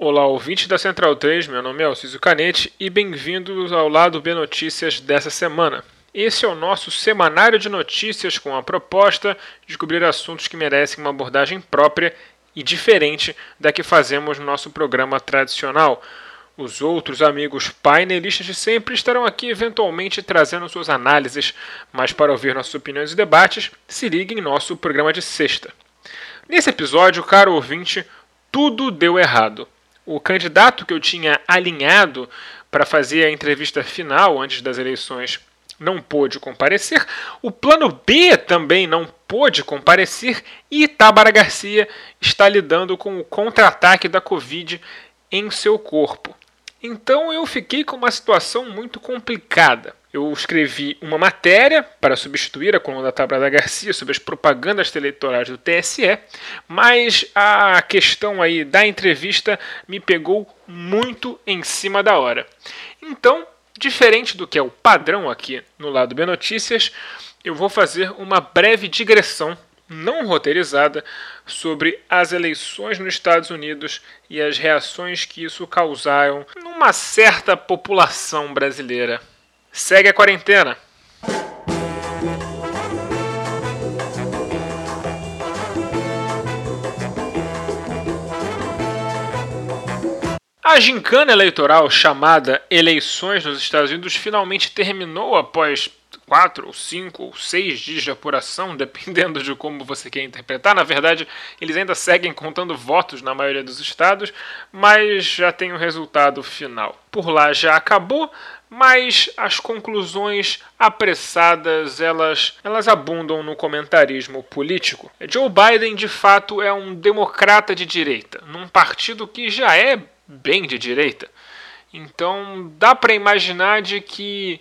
Olá, ouvinte da Central 3, meu nome é Alciso Canete e bem-vindos ao Lado B Notícias dessa semana. Esse é o nosso semanário de notícias com a proposta de cobrir assuntos que merecem uma abordagem própria e diferente da que fazemos no nosso programa tradicional. Os outros amigos painelistas de sempre estarão aqui eventualmente trazendo suas análises, mas para ouvir nossas opiniões e debates, se ligue em nosso programa de sexta. Nesse episódio, caro ouvinte, tudo deu errado o candidato que eu tinha alinhado para fazer a entrevista final antes das eleições não pôde comparecer, o plano B também não pôde comparecer e Itabara Garcia está lidando com o contra-ataque da Covid em seu corpo. Então eu fiquei com uma situação muito complicada. Eu escrevi uma matéria para substituir a coluna da Tabra Garcia sobre as propagandas eleitorais do TSE, mas a questão aí da entrevista me pegou muito em cima da hora. Então, diferente do que é o padrão aqui no lado B Notícias, eu vou fazer uma breve digressão não roteirizada sobre as eleições nos Estados Unidos e as reações que isso causaram numa certa população brasileira. Segue a quarentena! A gincana eleitoral chamada Eleições nos Estados Unidos finalmente terminou após quatro ou cinco ou seis dias de apuração, dependendo de como você quer interpretar. Na verdade, eles ainda seguem contando votos na maioria dos estados, mas já tem o resultado final. Por lá já acabou, mas as conclusões apressadas elas, elas abundam no comentarismo político. Joe Biden de fato é um democrata de direita, num partido que já é bem de direita. Então dá para imaginar de que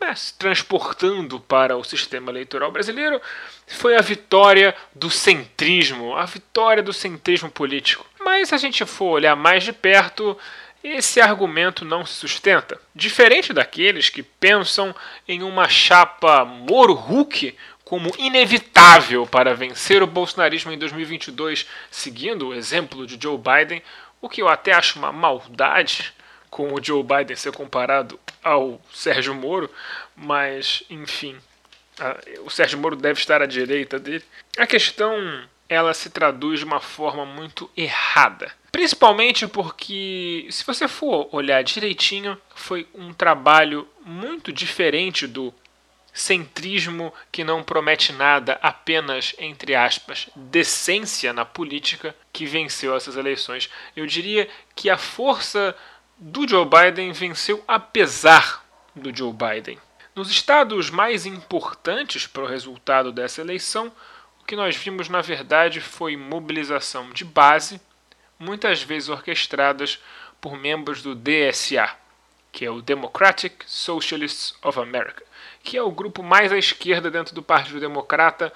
né, se transportando para o sistema eleitoral brasileiro foi a vitória do centrismo, a vitória do centrismo político. Mas se a gente for olhar mais de perto, esse argumento não se sustenta. Diferente daqueles que pensam em uma chapa Moro-Hulk como inevitável para vencer o bolsonarismo em 2022, seguindo o exemplo de Joe Biden, o que eu até acho uma maldade com o Joe Biden ser comparado ao Sérgio Moro, mas enfim, o Sérgio Moro deve estar à direita dele. A questão ela se traduz de uma forma muito errada. Principalmente porque, se você for olhar direitinho, foi um trabalho muito diferente do centrismo que não promete nada, apenas, entre aspas, decência na política, que venceu essas eleições. Eu diria que a força do Joe Biden venceu apesar do Joe Biden. Nos estados mais importantes para o resultado dessa eleição, o que nós vimos na verdade foi mobilização de base, muitas vezes orquestradas por membros do DSA, que é o Democratic Socialists of America, que é o grupo mais à esquerda dentro do Partido Democrata,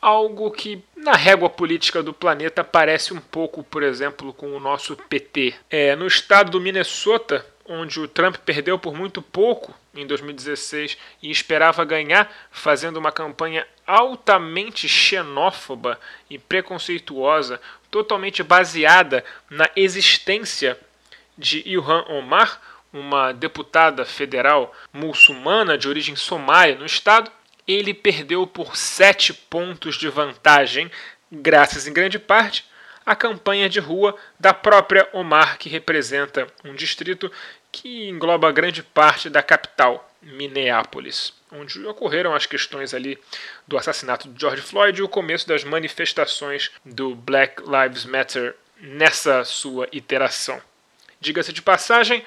algo que na régua política do planeta parece um pouco, por exemplo, com o nosso PT. É, no estado do Minnesota, onde o Trump perdeu por muito pouco em 2016 e esperava ganhar, fazendo uma campanha altamente xenófoba e preconceituosa, totalmente baseada na existência de Ilhan Omar, uma deputada federal muçulmana de origem somália no estado, ele perdeu por sete pontos de vantagem, graças em grande parte à campanha de rua da própria Omar, que representa um distrito que engloba grande parte da capital, Minneapolis, onde ocorreram as questões ali do assassinato de George Floyd e o começo das manifestações do Black Lives Matter nessa sua iteração. Diga-se de passagem,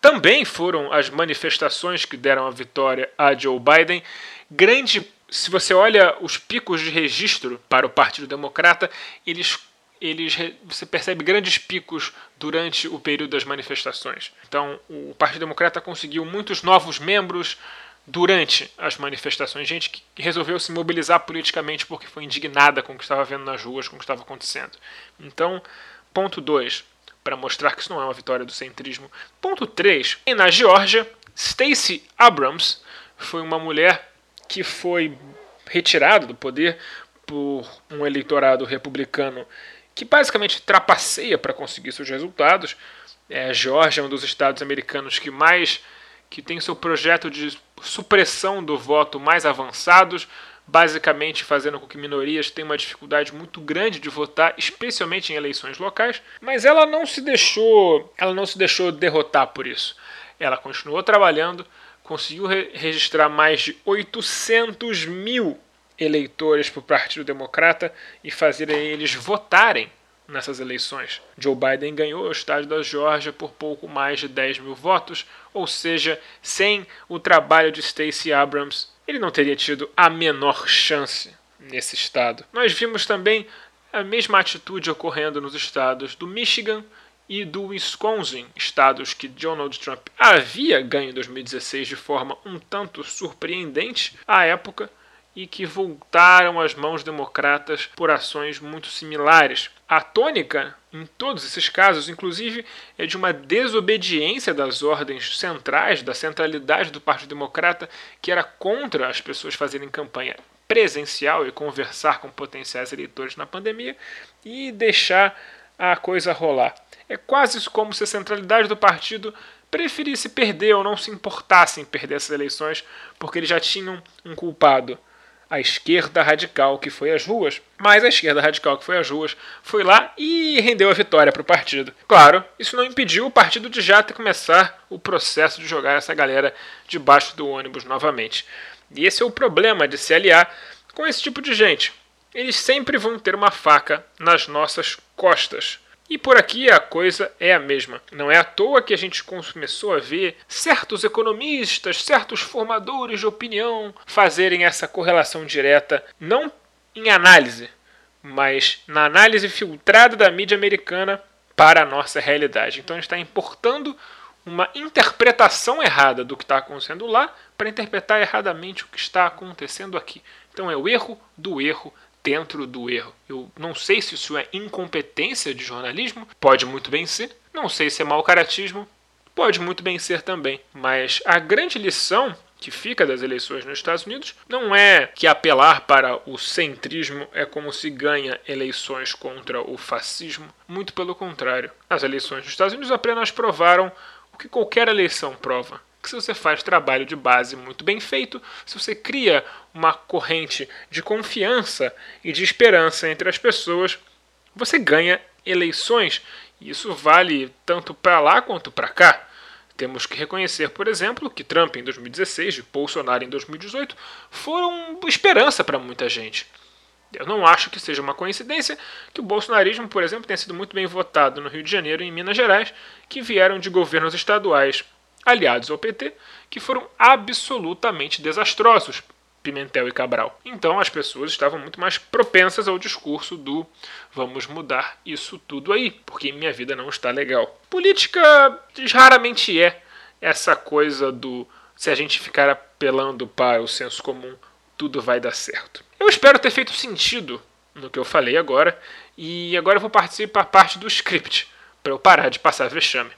também foram as manifestações que deram a vitória a Joe Biden. Grande, se você olha os picos de registro para o Partido Democrata, eles eles você percebe grandes picos durante o período das manifestações. Então, o Partido Democrata conseguiu muitos novos membros durante as manifestações, gente que resolveu se mobilizar politicamente porque foi indignada com o que estava vendo nas ruas, com o que estava acontecendo. Então, ponto 2, para mostrar que isso não é uma vitória do centrismo. Ponto 3. Na Geórgia, Stacey Abrams foi uma mulher que foi retirada do poder por um eleitorado republicano que basicamente trapaceia para conseguir seus resultados. É, a Geórgia é um dos estados americanos que mais que tem seu projeto de supressão do voto mais avançados, basicamente fazendo com que minorias tenham uma dificuldade muito grande de votar, especialmente em eleições locais, mas ela não se deixou, ela não se deixou derrotar por isso. Ela continuou trabalhando, conseguiu re registrar mais de 800 mil eleitores para o Partido Democrata e fazer eles votarem nessas eleições. Joe Biden ganhou o estado da Geórgia por pouco mais de 10 mil votos, ou seja, sem o trabalho de Stacey Abrams, ele não teria tido a menor chance nesse estado. Nós vimos também a mesma atitude ocorrendo nos estados do Michigan e do Wisconsin, estados que Donald Trump havia ganho em 2016 de forma um tanto surpreendente à época, e que voltaram às mãos democratas por ações muito similares. A tônica, em todos esses casos, inclusive, é de uma desobediência das ordens centrais, da centralidade do Partido Democrata, que era contra as pessoas fazerem campanha presencial e conversar com potenciais eleitores na pandemia e deixar a coisa rolar. É quase como se a centralidade do partido preferisse perder ou não se importasse em perder essas eleições, porque eles já tinham um culpado a esquerda radical que foi às ruas, mas a esquerda radical que foi às ruas foi lá e rendeu a vitória para o partido. Claro, isso não impediu o partido de já ter começar o processo de jogar essa galera debaixo do ônibus novamente. E esse é o problema de se aliar com esse tipo de gente. Eles sempre vão ter uma faca nas nossas costas. E por aqui a coisa é a mesma. Não é à toa que a gente começou a ver certos economistas, certos formadores de opinião fazerem essa correlação direta, não em análise, mas na análise filtrada da mídia americana para a nossa realidade. Então a gente está importando uma interpretação errada do que está acontecendo lá para interpretar erradamente o que está acontecendo aqui. Então é o erro do erro dentro do erro. Eu não sei se isso é incompetência de jornalismo, pode muito bem ser. Não sei se é mau caratismo, pode muito bem ser também. Mas a grande lição que fica das eleições nos Estados Unidos não é que apelar para o centrismo é como se ganha eleições contra o fascismo. Muito pelo contrário. As eleições nos Estados Unidos apenas provaram o que qualquer eleição prova que se você faz trabalho de base muito bem feito, se você cria uma corrente de confiança e de esperança entre as pessoas, você ganha eleições. E isso vale tanto para lá quanto para cá. Temos que reconhecer, por exemplo, que Trump em 2016 e Bolsonaro em 2018 foram esperança para muita gente. Eu não acho que seja uma coincidência que o bolsonarismo, por exemplo, tenha sido muito bem votado no Rio de Janeiro e em Minas Gerais, que vieram de governos estaduais aliados ao PT, que foram absolutamente desastrosos, Pimentel e Cabral. Então as pessoas estavam muito mais propensas ao discurso do vamos mudar isso tudo aí, porque minha vida não está legal. Política raramente é essa coisa do se a gente ficar apelando para o senso comum, tudo vai dar certo. Eu espero ter feito sentido no que eu falei agora, e agora eu vou participar parte do script, para eu parar de passar vexame.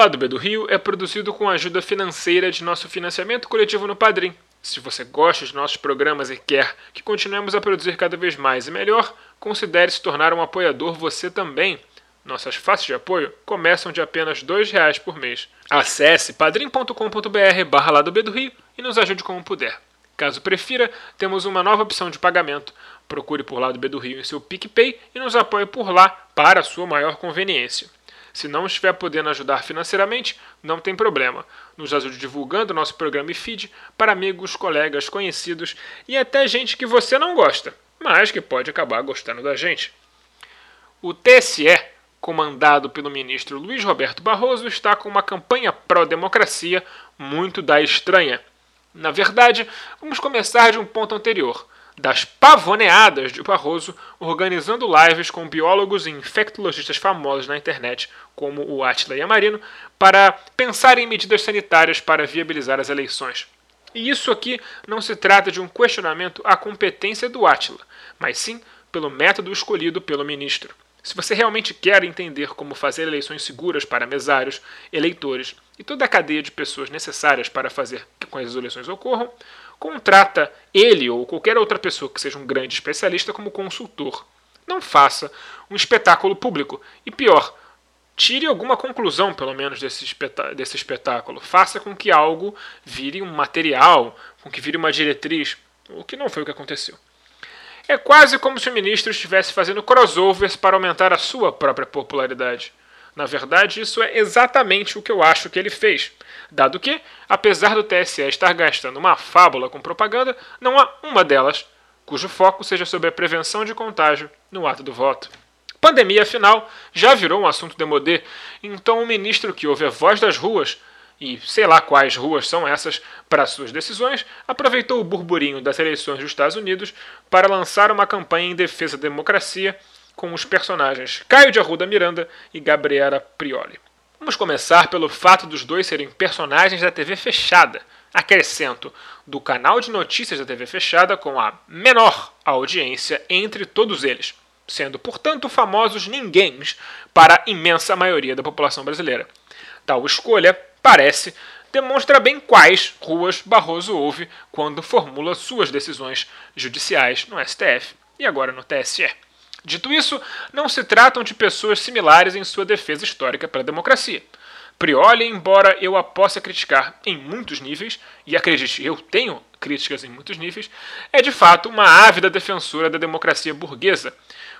Lado B do Rio é produzido com a ajuda financeira de nosso financiamento coletivo no Padrim. Se você gosta de nossos programas e quer que continuemos a produzir cada vez mais e melhor, considere se tornar um apoiador você também. Nossas faces de apoio começam de apenas R$ reais por mês. Acesse padrim.com.br barra Lado B do Rio e nos ajude como puder. Caso prefira, temos uma nova opção de pagamento. Procure por Lado B do Rio em seu PicPay e nos apoie por lá para a sua maior conveniência. Se não estiver podendo ajudar financeiramente, não tem problema. Nos ajude divulgando nosso programa e feed para amigos, colegas, conhecidos e até gente que você não gosta, mas que pode acabar gostando da gente. O TSE, comandado pelo ministro Luiz Roberto Barroso, está com uma campanha pró-democracia muito da estranha. Na verdade, vamos começar de um ponto anterior das pavoneadas de Barroso organizando lives com biólogos e infectologistas famosos na internet, como o Atila Yamarino, para pensar em medidas sanitárias para viabilizar as eleições. E isso aqui não se trata de um questionamento à competência do Atila, mas sim pelo método escolhido pelo ministro. Se você realmente quer entender como fazer eleições seguras para mesários, eleitores e toda a cadeia de pessoas necessárias para fazer com que as eleições ocorram, contrata ele ou qualquer outra pessoa que seja um grande especialista como consultor. Não faça um espetáculo público. E pior, tire alguma conclusão, pelo menos, desse, desse espetáculo. Faça com que algo vire um material, com que vire uma diretriz, o que não foi o que aconteceu. É quase como se o ministro estivesse fazendo crossovers para aumentar a sua própria popularidade. Na verdade, isso é exatamente o que eu acho que ele fez, dado que, apesar do TSE estar gastando uma fábula com propaganda, não há uma delas cujo foco seja sobre a prevenção de contágio no ato do voto. Pandemia, afinal, já virou um assunto demodê, então o ministro que ouve a voz das ruas e sei lá quais ruas são essas para suas decisões, aproveitou o burburinho das eleições dos Estados Unidos para lançar uma campanha em defesa da democracia com os personagens Caio de Arruda Miranda e Gabriela Prioli. Vamos começar pelo fato dos dois serem personagens da TV fechada. Acrescento, do canal de notícias da TV fechada com a menor audiência entre todos eles, sendo, portanto, famosos ninguém para a imensa maioria da população brasileira. Tal escolha parece, demonstra bem quais ruas Barroso ouve quando formula suas decisões judiciais no STF e agora no TSE. Dito isso, não se tratam de pessoas similares em sua defesa histórica pela democracia. Prioli, embora eu a possa criticar em muitos níveis, e acredite, eu tenho críticas em muitos níveis, é de fato uma ávida defensora da democracia burguesa,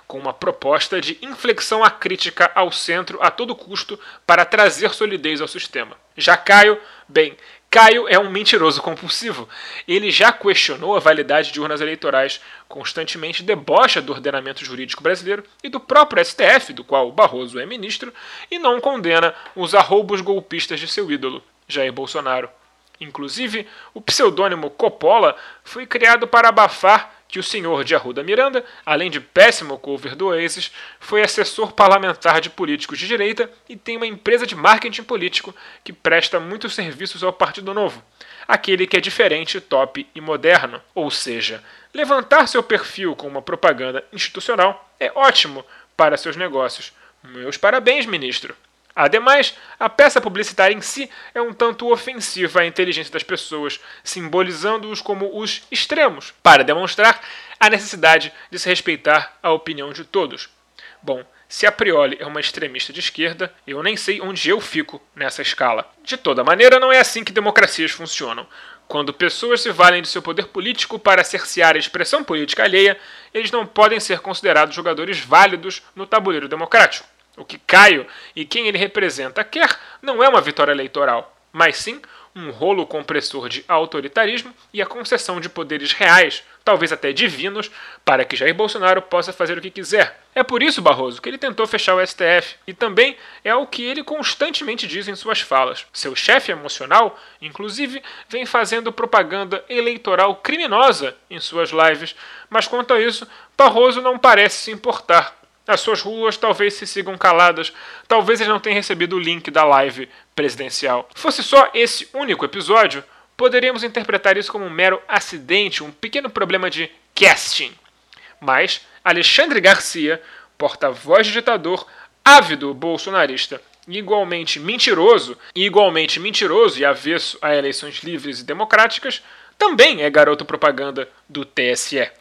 com uma proposta de inflexão à crítica ao centro a todo custo para trazer solidez ao sistema. Já Caio, bem, Caio é um mentiroso compulsivo. Ele já questionou a validade de urnas eleitorais, constantemente debocha do ordenamento jurídico brasileiro e do próprio STF, do qual Barroso é ministro, e não condena os arroubos golpistas de seu ídolo, Jair Bolsonaro. Inclusive, o pseudônimo Coppola foi criado para abafar que o senhor de Arruda Miranda, além de péssimo cover do Oasis, foi assessor parlamentar de políticos de direita e tem uma empresa de marketing político que presta muitos serviços ao Partido Novo, aquele que é diferente, top e moderno. Ou seja, levantar seu perfil com uma propaganda institucional é ótimo para seus negócios. Meus parabéns, ministro. Ademais, a peça publicitária em si é um tanto ofensiva à inteligência das pessoas, simbolizando-os como os extremos, para demonstrar a necessidade de se respeitar a opinião de todos. Bom, se a priori é uma extremista de esquerda, eu nem sei onde eu fico nessa escala. De toda maneira, não é assim que democracias funcionam. Quando pessoas se valem de seu poder político para cercear a expressão política alheia, eles não podem ser considerados jogadores válidos no tabuleiro democrático. O que Caio e quem ele representa quer não é uma vitória eleitoral, mas sim um rolo compressor de autoritarismo e a concessão de poderes reais, talvez até divinos, para que Jair Bolsonaro possa fazer o que quiser. É por isso, Barroso, que ele tentou fechar o STF, e também é o que ele constantemente diz em suas falas. Seu chefe emocional, inclusive, vem fazendo propaganda eleitoral criminosa em suas lives, mas quanto a isso, Barroso não parece se importar. As suas ruas talvez se sigam caladas, talvez eles não tenham recebido o link da live presidencial. Fosse só esse único episódio, poderíamos interpretar isso como um mero acidente, um pequeno problema de casting. Mas Alexandre Garcia, porta-voz de ditador, ávido bolsonarista, igualmente mentiroso, e igualmente mentiroso e avesso a eleições livres e democráticas, também é garoto propaganda do TSE.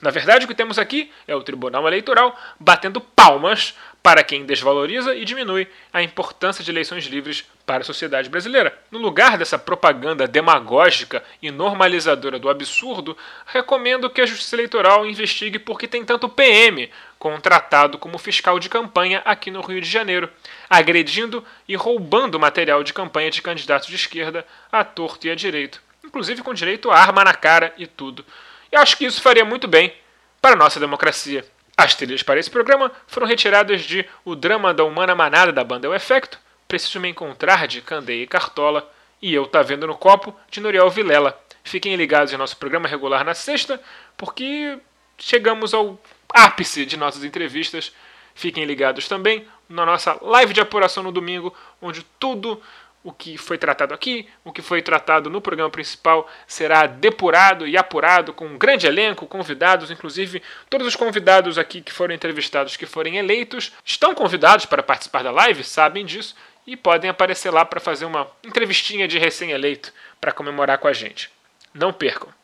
Na verdade, o que temos aqui é o Tribunal Eleitoral batendo palmas para quem desvaloriza e diminui a importância de eleições livres para a sociedade brasileira. No lugar dessa propaganda demagógica e normalizadora do absurdo, recomendo que a Justiça Eleitoral investigue por que tem tanto PM contratado como fiscal de campanha aqui no Rio de Janeiro, agredindo e roubando material de campanha de candidatos de esquerda à torto e à direito, inclusive com direito a arma na cara e tudo. Eu acho que isso faria muito bem para a nossa democracia. As trilhas para esse programa foram retiradas de O Drama da Humana Manada da banda O Efecto, Preciso Me Encontrar de Candeia e Cartola e Eu Tá Vendo no Copo de Noriel Vilela. Fiquem ligados em nosso programa regular na sexta, porque chegamos ao ápice de nossas entrevistas. Fiquem ligados também na nossa live de apuração no domingo, onde tudo o que foi tratado aqui, o que foi tratado no programa principal será depurado e apurado com um grande elenco, convidados, inclusive todos os convidados aqui que foram entrevistados, que forem eleitos, estão convidados para participar da live, sabem disso, e podem aparecer lá para fazer uma entrevistinha de recém-eleito para comemorar com a gente. Não percam!